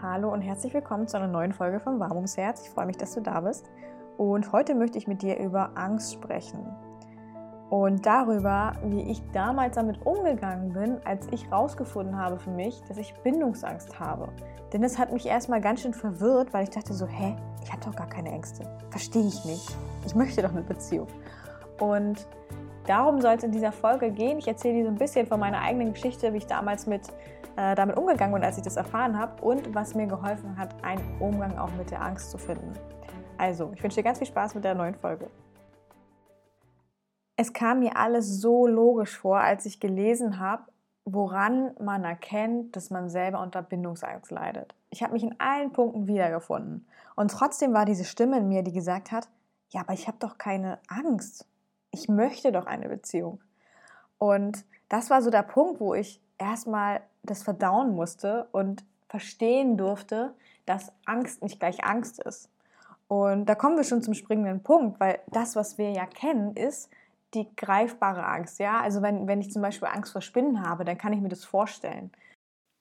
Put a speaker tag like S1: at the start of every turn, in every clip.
S1: Hallo und herzlich willkommen zu einer neuen Folge von Warm ums Herz. Ich freue mich, dass du da bist. Und heute möchte ich mit dir über Angst sprechen. Und darüber, wie ich damals damit umgegangen bin, als ich herausgefunden habe für mich, dass ich Bindungsangst habe. Denn es hat mich erstmal ganz schön verwirrt, weil ich dachte so, hä, ich habe doch gar keine Ängste. Verstehe ich nicht. Ich möchte doch eine Beziehung. Und darum soll es in dieser Folge gehen. Ich erzähle dir so ein bisschen von meiner eigenen Geschichte, wie ich damals mit äh, damit umgegangen bin, als ich das erfahren habe und was mir geholfen hat, einen Umgang auch mit der Angst zu finden. Also, ich wünsche dir ganz viel Spaß mit der neuen Folge. Es kam mir alles so logisch vor, als ich gelesen habe, woran man erkennt, dass man selber unter Bindungsangst leidet. Ich habe mich in allen Punkten wiedergefunden. Und trotzdem war diese Stimme in mir, die gesagt hat, ja, aber ich habe doch keine Angst. Ich möchte doch eine Beziehung. Und das war so der Punkt, wo ich erstmal das verdauen musste und verstehen durfte, dass Angst nicht gleich Angst ist. Und da kommen wir schon zum springenden Punkt, weil das, was wir ja kennen, ist die greifbare Angst. Ja, also wenn, wenn ich zum Beispiel Angst vor Spinnen habe, dann kann ich mir das vorstellen.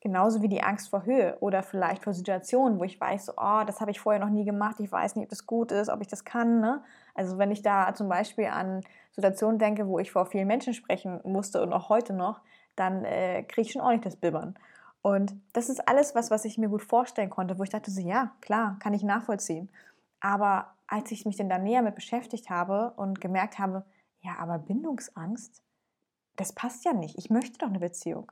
S1: Genauso wie die Angst vor Höhe oder vielleicht vor Situationen, wo ich weiß, oh, das habe ich vorher noch nie gemacht, ich weiß nicht, ob das gut ist, ob ich das kann. Ne? Also wenn ich da zum Beispiel an Situationen denke, wo ich vor vielen Menschen sprechen musste und auch heute noch, dann äh, kriege ich schon ordentlich das Bibbern. Und das ist alles was, was ich mir gut vorstellen konnte, wo ich dachte, so, ja, klar, kann ich nachvollziehen. Aber als ich mich dann da näher mit beschäftigt habe und gemerkt habe, ja, aber Bindungsangst, das passt ja nicht. Ich möchte doch eine Beziehung.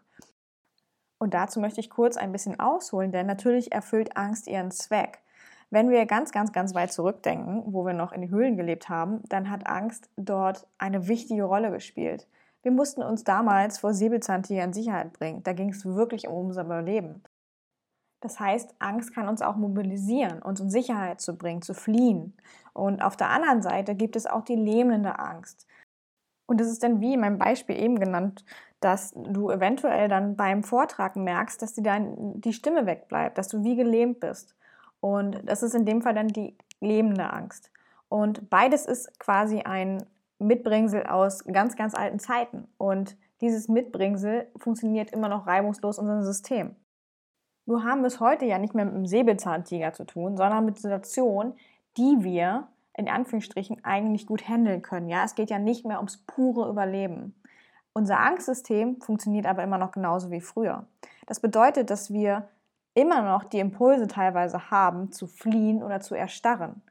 S1: Und dazu möchte ich kurz ein bisschen ausholen, denn natürlich erfüllt Angst ihren Zweck. Wenn wir ganz, ganz, ganz weit zurückdenken, wo wir noch in Höhlen gelebt haben, dann hat Angst dort eine wichtige Rolle gespielt. Wir mussten uns damals vor Säbelzahntiger in Sicherheit bringen. Da ging es wirklich um unser Überleben. Das heißt, Angst kann uns auch mobilisieren, uns in Sicherheit zu bringen, zu fliehen. Und auf der anderen Seite gibt es auch die lähmende Angst. Und das ist dann wie in meinem Beispiel eben genannt, dass du eventuell dann beim Vortrag merkst, dass dir dann die Stimme wegbleibt, dass du wie gelähmt bist. Und das ist in dem Fall dann die lähmende Angst. Und beides ist quasi ein Mitbringsel aus ganz, ganz alten Zeiten. Und dieses Mitbringsel funktioniert immer noch reibungslos in unserem System. Nur haben wir es heute ja nicht mehr mit einem Säbelzahntiger zu tun, sondern mit Situationen, die wir in Anführungsstrichen eigentlich gut handeln können. Ja, es geht ja nicht mehr ums pure Überleben. Unser Angstsystem funktioniert aber immer noch genauso wie früher. Das bedeutet, dass wir immer noch die Impulse teilweise haben, zu fliehen oder zu erstarren.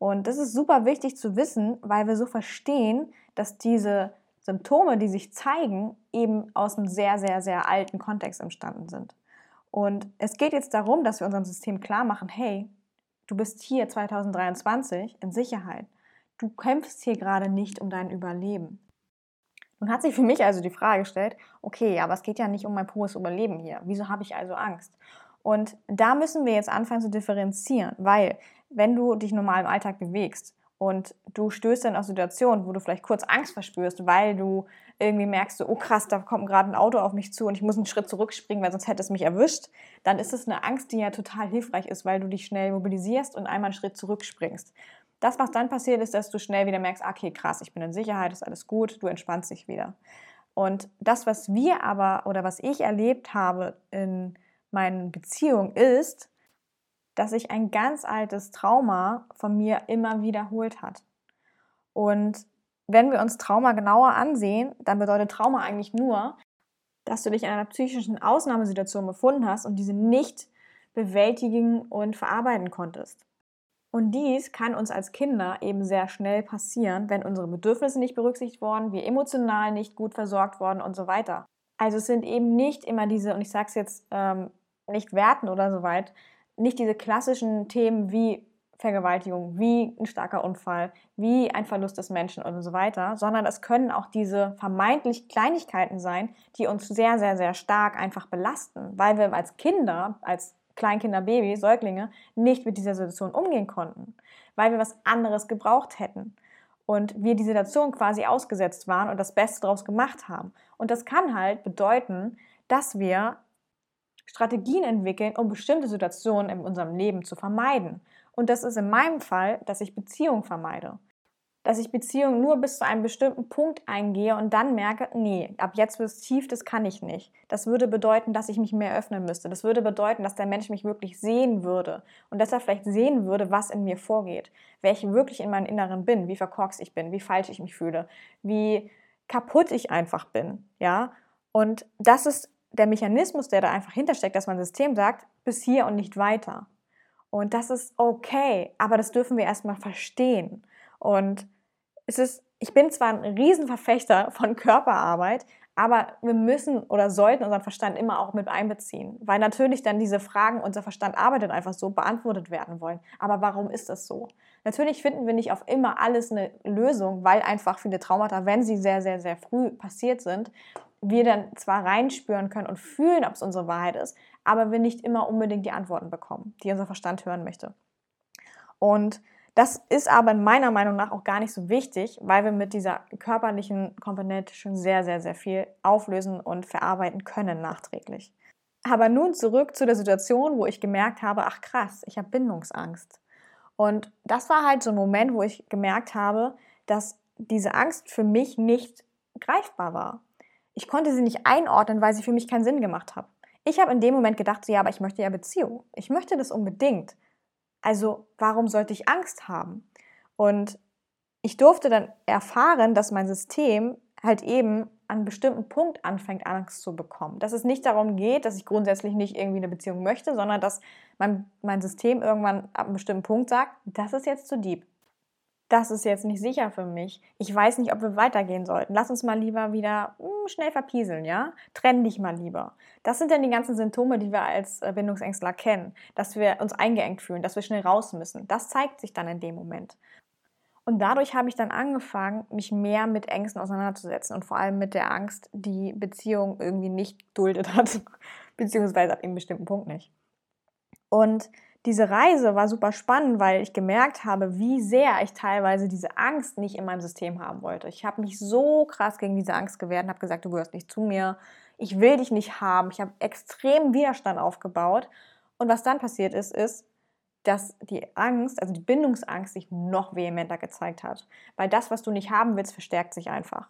S1: Und das ist super wichtig zu wissen, weil wir so verstehen, dass diese Symptome, die sich zeigen, eben aus einem sehr, sehr, sehr alten Kontext entstanden sind. Und es geht jetzt darum, dass wir unserem System klar machen, hey, du bist hier 2023 in Sicherheit. Du kämpfst hier gerade nicht um dein Überleben. Nun hat sich für mich also die Frage gestellt, okay, aber es geht ja nicht um mein pures Überleben hier. Wieso habe ich also Angst? Und da müssen wir jetzt anfangen zu differenzieren, weil wenn du dich normal im Alltag bewegst und du stößt dann auf Situationen, wo du vielleicht kurz Angst verspürst, weil du irgendwie merkst, so, oh krass, da kommt gerade ein Auto auf mich zu und ich muss einen Schritt zurückspringen, weil sonst hätte es mich erwischt, dann ist es eine Angst, die ja total hilfreich ist, weil du dich schnell mobilisierst und einmal einen Schritt zurückspringst. Das, was dann passiert, ist, dass du schnell wieder merkst, okay, krass, ich bin in Sicherheit, ist alles gut, du entspannst dich wieder. Und das, was wir aber oder was ich erlebt habe in meinen Beziehungen, ist, dass sich ein ganz altes Trauma von mir immer wiederholt hat. Und wenn wir uns Trauma genauer ansehen, dann bedeutet Trauma eigentlich nur, dass du dich in einer psychischen Ausnahmesituation befunden hast und diese nicht bewältigen und verarbeiten konntest. Und dies kann uns als Kinder eben sehr schnell passieren, wenn unsere Bedürfnisse nicht berücksichtigt worden, wir emotional nicht gut versorgt worden und so weiter. Also es sind eben nicht immer diese, und ich sage es jetzt ähm, nicht werten oder so weit, nicht diese klassischen Themen wie Vergewaltigung, wie ein starker Unfall, wie ein Verlust des Menschen und so weiter, sondern es können auch diese vermeintlich Kleinigkeiten sein, die uns sehr, sehr, sehr stark einfach belasten, weil wir als Kinder, als Kleinkinder, Baby, Säuglinge nicht mit dieser Situation umgehen konnten, weil wir was anderes gebraucht hätten und wir die Situation quasi ausgesetzt waren und das Beste daraus gemacht haben. Und das kann halt bedeuten, dass wir Strategien entwickeln, um bestimmte Situationen in unserem Leben zu vermeiden. Und das ist in meinem Fall, dass ich Beziehungen vermeide. dass ich Beziehungen nur bis zu einem bestimmten Punkt eingehe und dann merke, nee, ab jetzt bis tief, das kann ich nicht. Das würde bedeuten, dass ich mich mehr öffnen müsste. Das würde bedeuten, dass der Mensch mich wirklich sehen würde und dass er vielleicht sehen würde, was in mir vorgeht, wer ich wirklich in meinem Inneren bin, wie verkorkst ich bin, wie falsch ich mich fühle, wie kaputt ich einfach bin, ja. Und das ist der Mechanismus, der da einfach hintersteckt, dass mein System sagt, bis hier und nicht weiter. Und das ist okay, aber das dürfen wir erstmal verstehen. Und es ist, ich bin zwar ein Riesenverfechter von Körperarbeit, aber wir müssen oder sollten unseren Verstand immer auch mit einbeziehen, weil natürlich dann diese Fragen, unser Verstand arbeitet einfach so, beantwortet werden wollen. Aber warum ist das so? Natürlich finden wir nicht auf immer alles eine Lösung, weil einfach viele Traumata, wenn sie sehr, sehr, sehr früh passiert sind, wir dann zwar reinspüren können und fühlen, ob es unsere Wahrheit ist, aber wir nicht immer unbedingt die Antworten bekommen, die unser Verstand hören möchte. Und das ist aber meiner Meinung nach auch gar nicht so wichtig, weil wir mit dieser körperlichen Komponente schon sehr, sehr, sehr viel auflösen und verarbeiten können nachträglich. Aber nun zurück zu der Situation, wo ich gemerkt habe, ach krass, ich habe Bindungsangst. Und das war halt so ein Moment, wo ich gemerkt habe, dass diese Angst für mich nicht greifbar war. Ich konnte sie nicht einordnen, weil sie für mich keinen Sinn gemacht hat. Ich habe in dem Moment gedacht, so, ja, aber ich möchte ja Beziehung. Ich möchte das unbedingt. Also warum sollte ich Angst haben? Und ich durfte dann erfahren, dass mein System halt eben an einem bestimmten Punkt anfängt, Angst zu bekommen. Dass es nicht darum geht, dass ich grundsätzlich nicht irgendwie eine Beziehung möchte, sondern dass mein, mein System irgendwann ab einem bestimmten Punkt sagt, das ist jetzt zu deep das ist jetzt nicht sicher für mich. Ich weiß nicht, ob wir weitergehen sollten. Lass uns mal lieber wieder mh, hm, schnell verpieseln, ja? Trenn dich mal lieber. Das sind dann die ganzen Symptome, die wir als äh, Bindungsängstler kennen. Dass wir uns eingeengt fühlen, dass wir schnell raus müssen. Das zeigt sich dann in dem Moment. Und dadurch habe ich dann angefangen, mich mehr mit Ängsten auseinanderzusetzen und vor allem mit der Angst, die Beziehung irgendwie nicht duldet hat, beziehungsweise ab einem bestimmten Punkt nicht. Und diese Reise war super spannend, weil ich gemerkt habe, wie sehr ich teilweise diese Angst nicht in meinem System haben wollte. Ich habe mich so krass gegen diese Angst gewehrt und habe gesagt, du gehörst nicht zu mir, ich will dich nicht haben. Ich habe extrem Widerstand aufgebaut. Und was dann passiert ist, ist, dass die Angst, also die Bindungsangst sich noch vehementer gezeigt hat. Weil das, was du nicht haben willst, verstärkt sich einfach.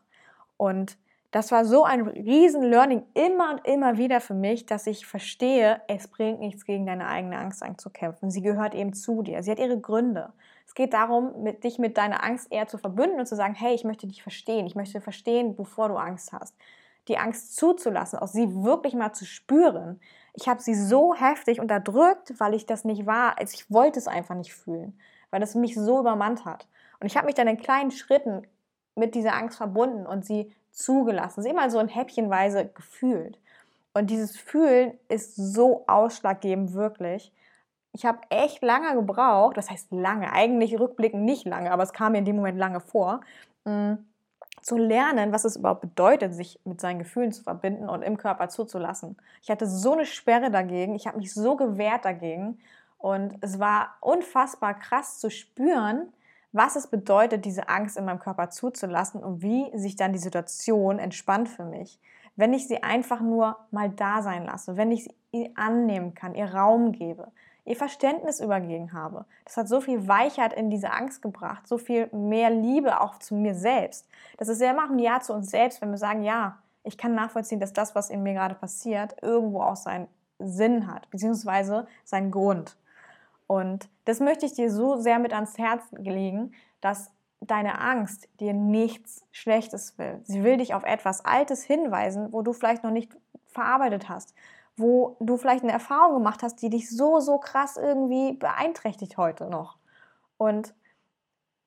S1: Und das war so ein riesen Learning immer und immer wieder für mich, dass ich verstehe, es bringt nichts gegen deine eigene Angst anzukämpfen. Sie gehört eben zu dir. Sie hat ihre Gründe. Es geht darum, mit, dich mit deiner Angst eher zu verbünden und zu sagen, hey, ich möchte dich verstehen. Ich möchte verstehen, bevor du Angst hast. Die Angst zuzulassen, auch sie wirklich mal zu spüren. Ich habe sie so heftig unterdrückt, weil ich das nicht war. Also ich wollte es einfach nicht fühlen, weil es mich so übermannt hat. Und ich habe mich dann in kleinen Schritten mit dieser Angst verbunden und sie zugelassen, sie immer so ein Häppchenweise gefühlt. Und dieses Fühlen ist so ausschlaggebend, wirklich. Ich habe echt lange gebraucht, das heißt lange, eigentlich rückblickend nicht lange, aber es kam mir in dem Moment lange vor, mm, zu lernen, was es überhaupt bedeutet, sich mit seinen Gefühlen zu verbinden und im Körper zuzulassen. Ich hatte so eine Sperre dagegen, ich habe mich so gewehrt dagegen und es war unfassbar krass zu spüren, was es bedeutet, diese Angst in meinem Körper zuzulassen und wie sich dann die Situation entspannt für mich. Wenn ich sie einfach nur mal da sein lasse, wenn ich sie annehmen kann, ihr Raum gebe, ihr Verständnis übergegen habe. Das hat so viel Weichheit in diese Angst gebracht, so viel mehr Liebe auch zu mir selbst. Das ist ja immer ein Ja zu uns selbst, wenn wir sagen, ja, ich kann nachvollziehen, dass das, was in mir gerade passiert, irgendwo auch seinen Sinn hat, beziehungsweise seinen Grund. Und das möchte ich dir so sehr mit ans Herz legen, dass deine Angst dir nichts Schlechtes will. Sie will dich auf etwas Altes hinweisen, wo du vielleicht noch nicht verarbeitet hast, wo du vielleicht eine Erfahrung gemacht hast, die dich so, so krass irgendwie beeinträchtigt heute noch. Und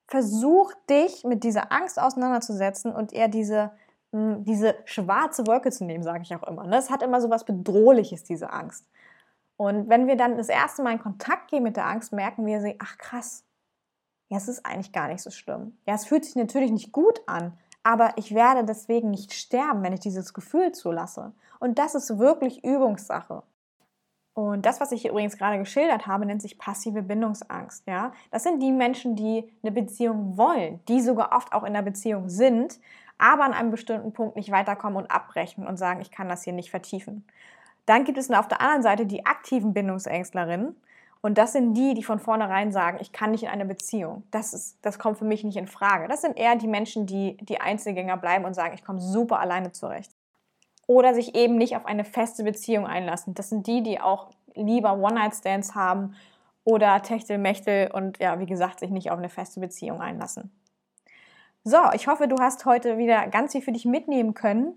S1: versuch dich mit dieser Angst auseinanderzusetzen und eher diese, hm, diese schwarze Wolke zu nehmen, sage ich auch immer. Ne? Es hat immer so was Bedrohliches, diese Angst. Und wenn wir dann das erste Mal in Kontakt gehen mit der Angst, merken wir sie, ach krass, ja, es ist eigentlich gar nicht so schlimm. Ja, es fühlt sich natürlich nicht gut an, aber ich werde deswegen nicht sterben, wenn ich dieses Gefühl zulasse. Und das ist wirklich Übungssache. Und das, was ich hier übrigens gerade geschildert habe, nennt sich passive Bindungsangst. Ja? Das sind die Menschen, die eine Beziehung wollen, die sogar oft auch in der Beziehung sind, aber an einem bestimmten Punkt nicht weiterkommen und abbrechen und sagen, ich kann das hier nicht vertiefen. Dann gibt es auf der anderen Seite die aktiven Bindungsängstlerinnen. Und das sind die, die von vornherein sagen, ich kann nicht in eine Beziehung. Das, ist, das kommt für mich nicht in Frage. Das sind eher die Menschen, die die Einzelgänger bleiben und sagen, ich komme super alleine zurecht. Oder sich eben nicht auf eine feste Beziehung einlassen. Das sind die, die auch lieber One-Night-Stands haben oder Techtelmechtel und ja, wie gesagt, sich nicht auf eine feste Beziehung einlassen. So, ich hoffe, du hast heute wieder ganz viel für dich mitnehmen können.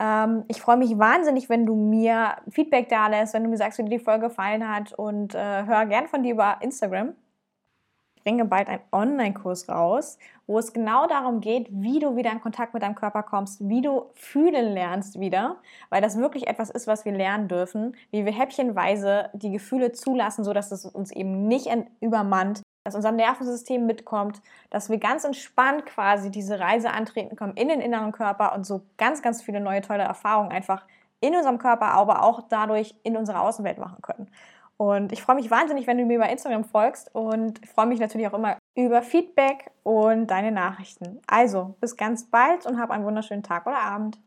S1: Ähm, ich freue mich wahnsinnig, wenn du mir Feedback da lässt, wenn du mir sagst, wie dir die Folge gefallen hat und äh, hör gern von dir über Instagram. Ich bringe bald einen Online-Kurs raus, wo es genau darum geht, wie du wieder in Kontakt mit deinem Körper kommst, wie du fühlen lernst wieder, weil das wirklich etwas ist, was wir lernen dürfen, wie wir häppchenweise die Gefühle zulassen, sodass es uns eben nicht übermannt, dass unser Nervensystem mitkommt, dass wir ganz entspannt quasi diese Reise antreten können in den inneren Körper und so ganz, ganz viele neue tolle Erfahrungen einfach in unserem Körper, aber auch dadurch in unserer Außenwelt machen können. Und ich freue mich wahnsinnig, wenn du mir bei Instagram folgst und freue mich natürlich auch immer über Feedback und deine Nachrichten. Also, bis ganz bald und hab einen wunderschönen Tag oder Abend.